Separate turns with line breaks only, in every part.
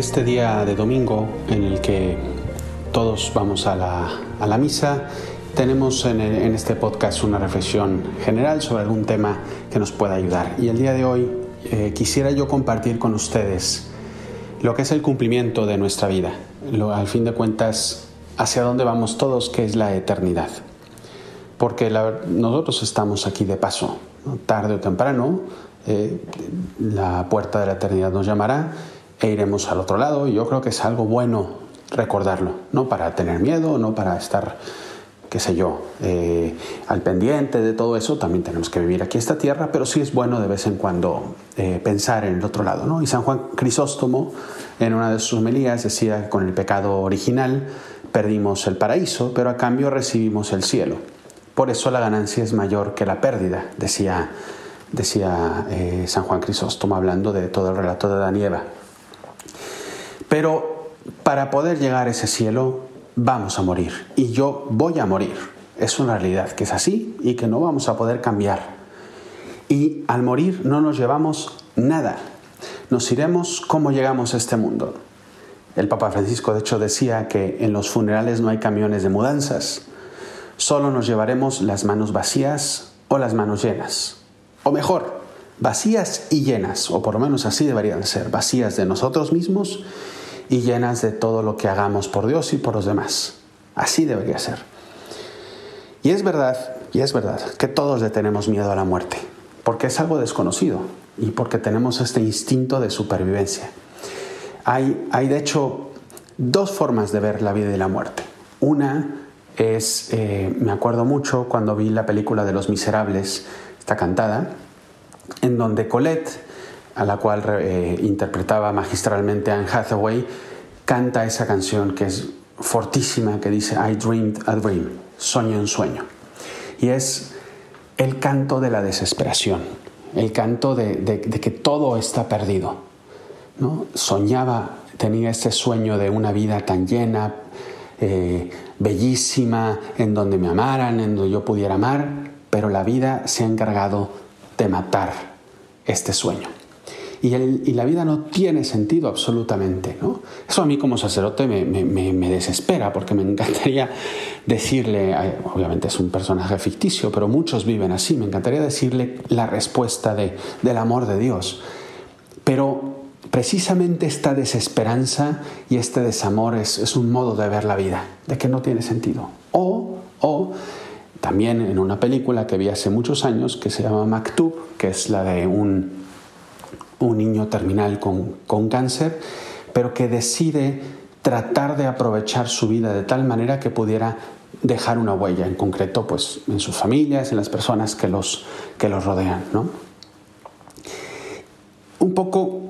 este día de domingo en el que todos vamos a la, misa, tenemos en, este podcast una reflexión general sobre algún tema que nos pueda ayudar. Y el día de hoy eh, quisiera yo compartir con ustedes lo que es el cumplimiento de nuestra vida, al fin de cuentas, hacia dónde vamos todos, que es la eternidad. Porque nosotros estamos aquí de paso, tarde o temprano, eh, la puerta de la eternidad nos llamará e iremos al otro lado. Y yo creo que es algo bueno recordarlo, no para tener miedo, no para estar, qué sé yo, eh, al pendiente de todo eso. También tenemos que vivir aquí esta tierra, pero sí es bueno de vez en cuando eh, pensar en el otro lado. ¿no? Y San Juan Crisóstomo, en una de sus homilías, decía que con el pecado original perdimos el paraíso, pero a cambio recibimos el cielo. Por eso la ganancia es mayor que la pérdida, decía, decía eh, San Juan Crisóstomo hablando de todo el relato de Danieva. Pero para poder llegar a ese cielo vamos a morir y yo voy a morir. Es una realidad que es así y que no vamos a poder cambiar. Y al morir no nos llevamos nada. Nos iremos como llegamos a este mundo. El Papa Francisco de hecho decía que en los funerales no hay camiones de mudanzas. Solo nos llevaremos las manos vacías o las manos llenas. O mejor, vacías y llenas, o por lo menos así deberían ser, vacías de nosotros mismos y llenas de todo lo que hagamos por Dios y por los demás. Así debería ser. Y es verdad, y es verdad, que todos le tenemos miedo a la muerte, porque es algo desconocido y porque tenemos este instinto de supervivencia. Hay, hay de hecho dos formas de ver la vida y la muerte. Una es, eh, me acuerdo mucho cuando vi la película de Los Miserables, esta cantada, en donde Colette a la cual eh, interpretaba magistralmente Anne Hathaway, canta esa canción que es fortísima, que dice I dreamed a dream, sueño en sueño. Y es el canto de la desesperación, el canto de, que todo está perdido. ¿no? Soñaba, tenía este sueño de una vida tan llena, eh, bellísima, en donde me amaran, en donde yo pudiera amar, pero la vida se ha encargado de matar este sueño y, la vida no tiene sentido absolutamente. ¿no? Eso a mí como sacerdote me, desespera porque me encantaría decirle, obviamente es un personaje ficticio, pero muchos viven así, me encantaría decirle la respuesta del amor de Dios. Pero precisamente esta desesperanza y este desamor es, es, un modo de ver la vida, de que no tiene sentido. O, o también en una película que vi hace muchos años que se llama Maktub, que es la de un un niño terminal con, cáncer, pero que decide tratar de aprovechar su vida de tal manera que pudiera dejar una huella, en concreto pues en sus familias, en las personas que los, que los rodean. ¿no? Un poco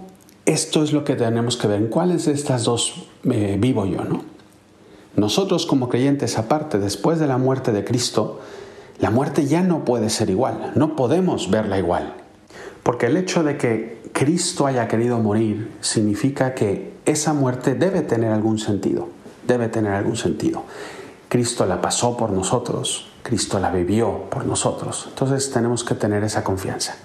esto es lo que tenemos que ver. ¿En cuáles de estas dos eh, vivo yo? ¿no? Nosotros como creyentes, aparte, después de la muerte de Cristo, la muerte ya no puede ser igual, no podemos verla igual. Porque el hecho de que Cristo haya querido morir significa que esa muerte debe tener algún sentido, debe tener algún sentido. Cristo la pasó por nosotros, Cristo la vivió por nosotros. Entonces tenemos que tener esa confianza.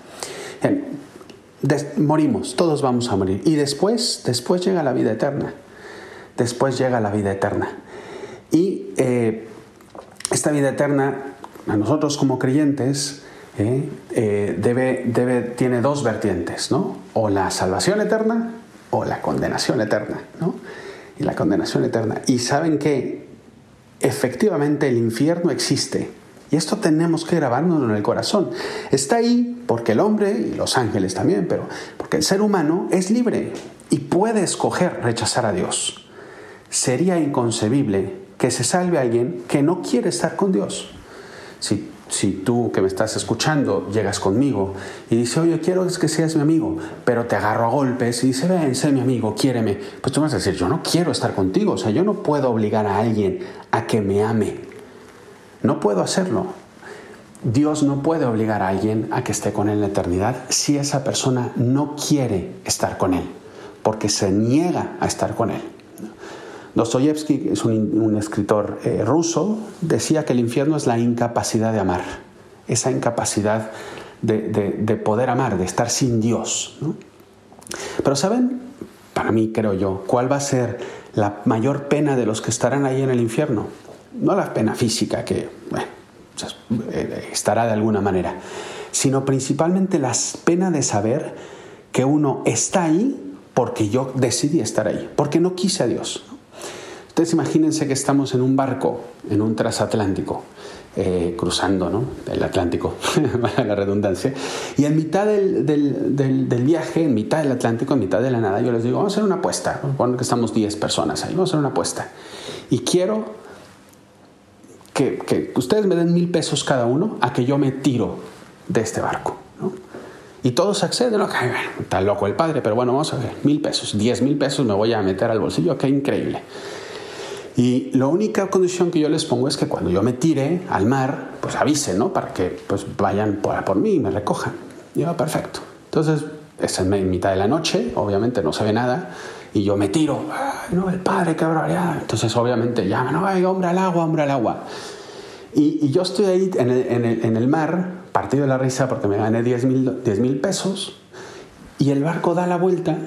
morimos, todos vamos a morir. Y después, después llega la vida eterna. Después llega la vida eterna. Y eh, esta vida eterna, a nosotros como creyentes, ¿eh? Eh, debe, tiene dos vertientes, ¿no? O la salvación eterna o la condenación eterna, ¿no? Y la condenación eterna. Y saben que efectivamente el infierno existe. Y esto tenemos que grabárnoslo en el corazón. Está ahí porque el hombre, y los ángeles también, pero porque el ser humano es libre y puede escoger rechazar a Dios. Sería inconcebible que se salve a alguien que no quiere estar con Dios. Si si tú que me estás escuchando llegas conmigo y dices, oye, quiero que seas mi amigo, pero te agarro a golpes y dice, ven, sé mi amigo, quiéreme, pues tú vas a decir, yo no quiero estar contigo, o sea, yo no puedo obligar a alguien a que me ame. No puedo hacerlo. Dios no puede obligar a alguien a que esté con él en la eternidad si esa persona no quiere estar con él, porque se niega a estar con él. Dostoyevsky, es un, escritor eh, ruso, decía que el infierno es la incapacidad de amar, esa incapacidad de, poder amar, de estar sin Dios. Pero saben, para mí creo yo, ¿cuál va a ser la mayor pena de los que estarán ahí en el infierno? No la pena física, que bueno, eh, estará de alguna manera, sino principalmente la pena de saber que uno está ahí porque yo decidí estar ahí, porque no quise a Dios. Ustedes imagínense que estamos en un barco, en un transatlántico, eh, cruzando ¿no? el Atlántico, la redundancia, y en mitad del, del, del, viaje, en mitad del Atlántico, en mitad de la nada, yo les digo, vamos a hacer una apuesta, Supongo que estamos 10 personas ahí, vamos a hacer una apuesta. Y quiero que, que ustedes me den mil pesos cada uno a que yo me tiro de este barco. ¿no? Y todos acceden, ¿no? está loco el padre, pero bueno, vamos a ver, mil pesos, diez mil pesos me voy a meter al bolsillo, qué increíble. Y la única condición que yo les pongo es que cuando yo me tire al mar, pues avisen, ¿no? Para que pues vayan por, por mí y me recojan. Y yo, perfecto. Entonces, es en mitad de la noche, obviamente no se ve nada, y yo me tiro, Ay, no, el padre, qué barbaridad. Entonces, obviamente, llaman, no, hombre al agua, hombre al agua. Y, yo estoy ahí en el, en, el, en el, mar, partido de la risa porque me gané 10 mil pesos, y el barco da la vuelta,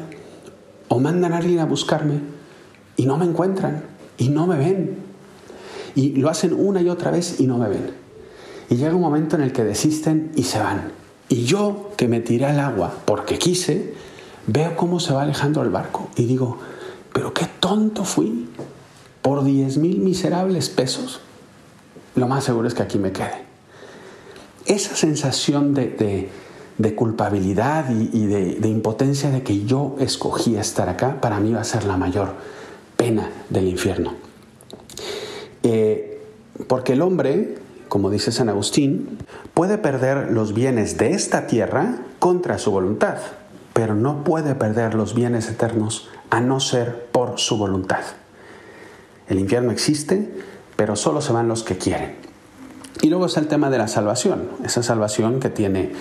o mandan a alguien a buscarme, y no me encuentran, y no me ven. Y lo hacen una y otra vez y no me ven. Y llega un momento en el que desisten y se van. Y yo, que me tiré al agua porque quise, veo cómo se va alejando el barco y digo, pero qué tonto fui. Por 10 mil miserables pesos lo más seguro es que aquí me quede. Esa sensación de, culpabilidad y, de, impotencia de que yo escogí estar acá, para mí va a ser la mayor pena del infierno. Eh, porque el hombre, como dice San Agustín, puede perder los bienes de esta tierra contra su voluntad, pero no puede perder los bienes eternos a no ser por su voluntad. El infierno existe pero solo se van los que quieren. Y luego está el tema de la salvación, esa salvación que tiene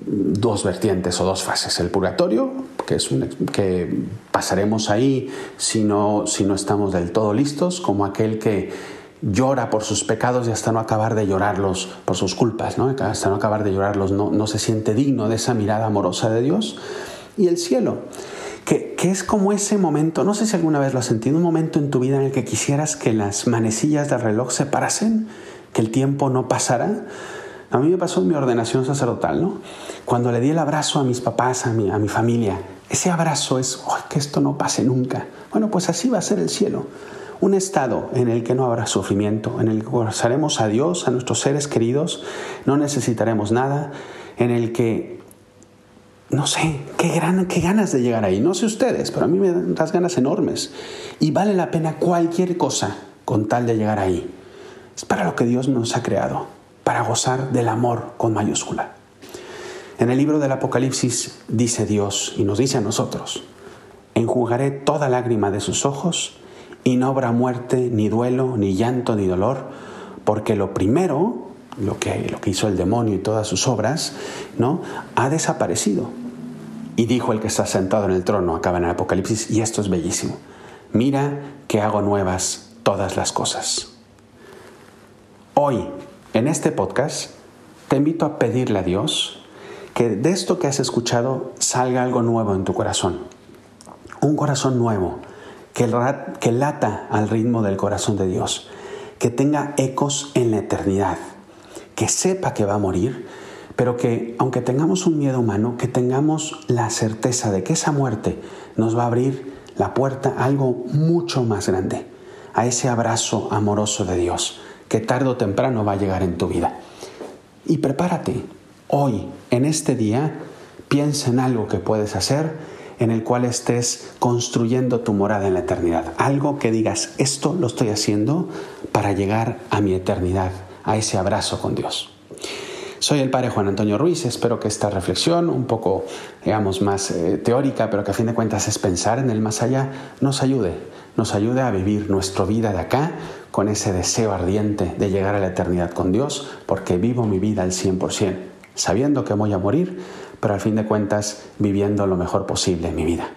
dos vertientes o dos fases. El purgatorio, que es que pasaremos ahí si no, si no estamos del todo listos, como aquel que llora por sus pecados y hasta no acabar de llorarlos por sus culpas, ¿no? hasta no acabar de llorarlos no, no se siente digno de esa mirada amorosa de Dios. Y el cielo, que, es como ese momento, no sé si alguna vez lo has sentido, un momento en tu vida en el que quisieras que las manecillas del reloj se parasen, que el tiempo no pasara. A mí me pasó en mi ordenación sacerdotal, ¿no? Cuando le di el abrazo a mis papás, a mi, a mi familia, ese abrazo es, que esto no pase nunca. Bueno, pues así va a ser el cielo. Un estado en el que no habrá sufrimiento, en el que gozaremos a Dios, a nuestros seres queridos, no necesitaremos nada, en el que no sé, qué, gran, qué ganas de llegar ahí. No sé ustedes, pero a mí me dan las ganas enormes. Y vale la pena cualquier cosa con tal de llegar ahí. Es para lo que Dios nos ha creado, para gozar del amor con mayúscula. En el libro del Apocalipsis dice Dios y nos dice a nosotros, enjugaré toda lágrima de sus ojos y no habrá muerte, ni duelo, ni llanto, ni dolor, porque lo primero lo que, lo que hizo el demonio y todas sus obras, ¿no? ha desaparecido. Y dijo el que está sentado en el trono, acaba en el Apocalipsis, y esto es bellísimo, mira que hago nuevas todas las cosas. Hoy, en este podcast, te invito a pedirle a Dios que de esto que has escuchado salga algo nuevo en tu corazón. Un corazón nuevo, que, que lata al ritmo del corazón de Dios, que tenga ecos en la eternidad. Que sepa que va a morir, pero que aunque tengamos un miedo humano, que tengamos la certeza de que esa muerte nos va a abrir la puerta a algo mucho más grande, a ese abrazo amoroso de Dios, que tarde o temprano va a llegar en tu vida. Y prepárate, hoy, en este día, piensa en algo que puedes hacer en el cual estés construyendo tu morada en la eternidad. Algo que digas, esto lo estoy haciendo para llegar a mi eternidad a ese abrazo con Dios. Soy el Padre Juan Antonio Ruiz, espero que esta reflexión, un poco, digamos, más eh, teórica, pero que a fin de cuentas es pensar en el más allá, nos ayude, nos ayude a vivir nuestra vida de acá con ese deseo ardiente de llegar a la eternidad con Dios, porque vivo mi vida al 100%, sabiendo que voy a morir, pero al fin de cuentas viviendo lo mejor posible en mi vida.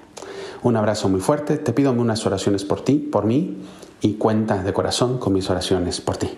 Un abrazo muy fuerte, te pido unas oraciones por ti, por mí, y cuenta de corazón con mis oraciones por ti.